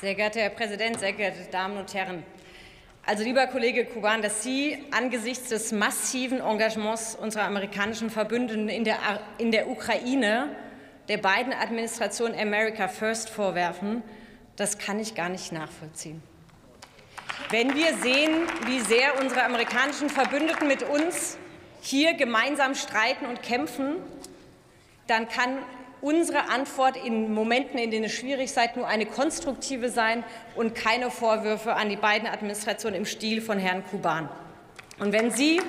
Sehr geehrter Herr Präsident, sehr geehrte Damen und Herren! Also, lieber Kollege Kuban, dass Sie angesichts des massiven Engagements unserer amerikanischen Verbündeten in der, in der Ukraine der beiden Administrationen America First vorwerfen, das kann ich gar nicht nachvollziehen. Wenn wir sehen, wie sehr unsere amerikanischen Verbündeten mit uns hier gemeinsam streiten und kämpfen, dann kann unsere Antwort in Momenten, in denen es schwierig seid, nur eine konstruktive sein und keine Vorwürfe an die beiden Administrationen im Stil von Herrn Kuban. Und wenn Sie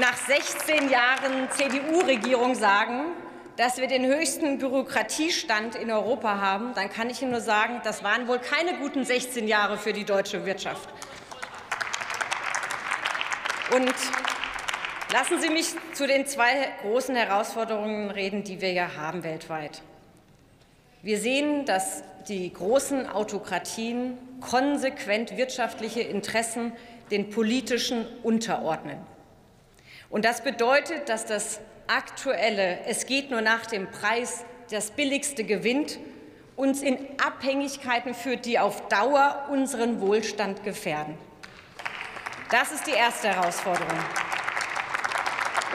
nach 16 Jahren CDU-Regierung sagen, dass wir den höchsten Bürokratiestand in Europa haben, dann kann ich Ihnen nur sagen, das waren wohl keine guten 16 Jahre für die deutsche Wirtschaft. Und Lassen Sie mich zu den zwei großen Herausforderungen reden, die wir ja haben weltweit. Wir sehen, dass die großen Autokratien konsequent wirtschaftliche Interessen den politischen unterordnen. Und das bedeutet, dass das aktuelle Es geht nur nach dem Preis, das billigste gewinnt, uns in Abhängigkeiten führt, die auf Dauer unseren Wohlstand gefährden. Das ist die erste Herausforderung.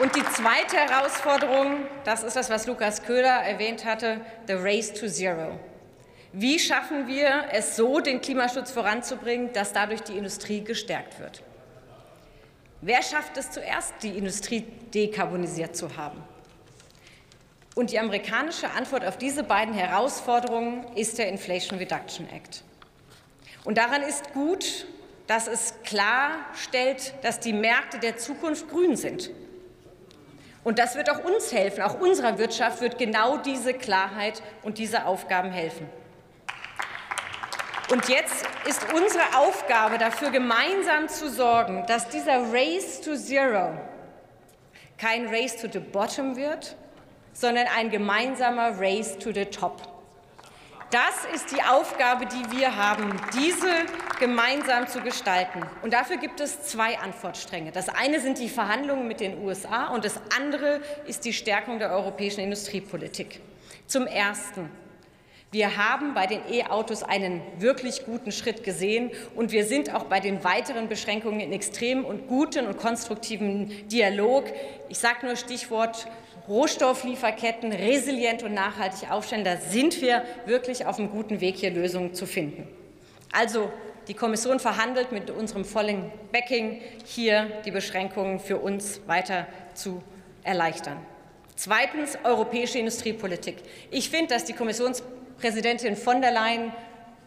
Und die zweite Herausforderung, das ist das, was Lukas Köhler erwähnt hatte, the race to zero. Wie schaffen wir es so, den Klimaschutz voranzubringen, dass dadurch die Industrie gestärkt wird? Wer schafft es zuerst, die Industrie dekarbonisiert zu haben? Und die amerikanische Antwort auf diese beiden Herausforderungen ist der Inflation Reduction Act. Und daran ist gut, dass es klarstellt, dass die Märkte der Zukunft grün sind. Und das wird auch uns helfen, auch unserer Wirtschaft wird genau diese Klarheit und diese Aufgaben helfen. Und jetzt ist unsere Aufgabe dafür, gemeinsam zu sorgen, dass dieser Race to Zero kein Race to the Bottom wird, sondern ein gemeinsamer Race to the Top. Das ist die Aufgabe, die wir haben, diese gemeinsam zu gestalten. Und dafür gibt es zwei Antwortstränge. Das eine sind die Verhandlungen mit den USA und das andere ist die Stärkung der europäischen Industriepolitik. Zum Ersten. Wir haben bei den E-Autos einen wirklich guten Schritt gesehen, und wir sind auch bei den weiteren Beschränkungen in extremen und guten und konstruktiven Dialog. Ich sage nur Stichwort Rohstofflieferketten resilient und nachhaltig aufstellen. Da sind wir wirklich auf einem guten Weg, hier Lösungen zu finden. Also die Kommission verhandelt mit unserem vollen Backing, hier die Beschränkungen für uns weiter zu erleichtern. Zweitens europäische Industriepolitik. Ich finde, dass die Kommissionspräsidentin von der Leyen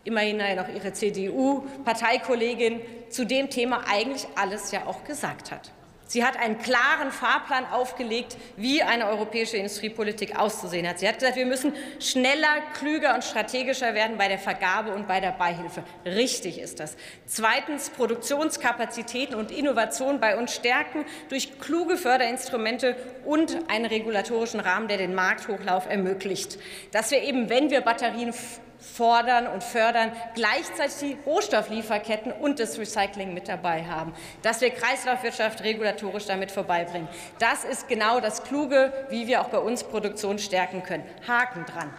immerhin noch ihre CDU-Parteikollegin zu dem Thema eigentlich alles ja auch gesagt hat. Sie hat einen klaren Fahrplan aufgelegt, wie eine europäische Industriepolitik auszusehen hat. Sie hat gesagt, wir müssen schneller, klüger und strategischer werden bei der Vergabe und bei der Beihilfe. Richtig ist das. Zweitens Produktionskapazitäten und Innovation bei uns stärken durch kluge Förderinstrumente und einen regulatorischen Rahmen, der den Markthochlauf ermöglicht. Dass wir eben, wenn wir Batterien fordern und fördern, gleichzeitig die Rohstofflieferketten und das Recycling mit dabei haben, dass wir Kreislaufwirtschaft regulatorisch damit vorbeibringen. Das ist genau das Kluge, wie wir auch bei uns Produktion stärken können. Haken dran.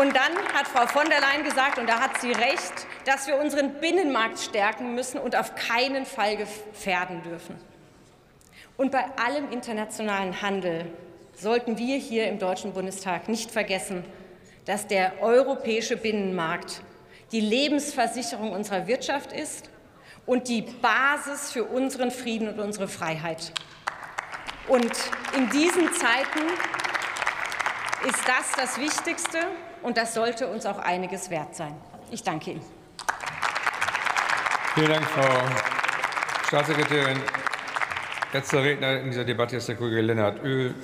Und dann hat Frau von der Leyen gesagt, und da hat sie recht, dass wir unseren Binnenmarkt stärken müssen und auf keinen Fall gefährden dürfen. Und bei allem internationalen Handel sollten wir hier im Deutschen Bundestag nicht vergessen, dass der europäische Binnenmarkt die Lebensversicherung unserer Wirtschaft ist und die Basis für unseren Frieden und unsere Freiheit. Und in diesen Zeiten ist das das Wichtigste, und das sollte uns auch einiges wert sein. Ich danke Ihnen. Vielen Dank, Frau Staatssekretärin. Letzter Redner in dieser Debatte ist der Kollege Lennart Oehl,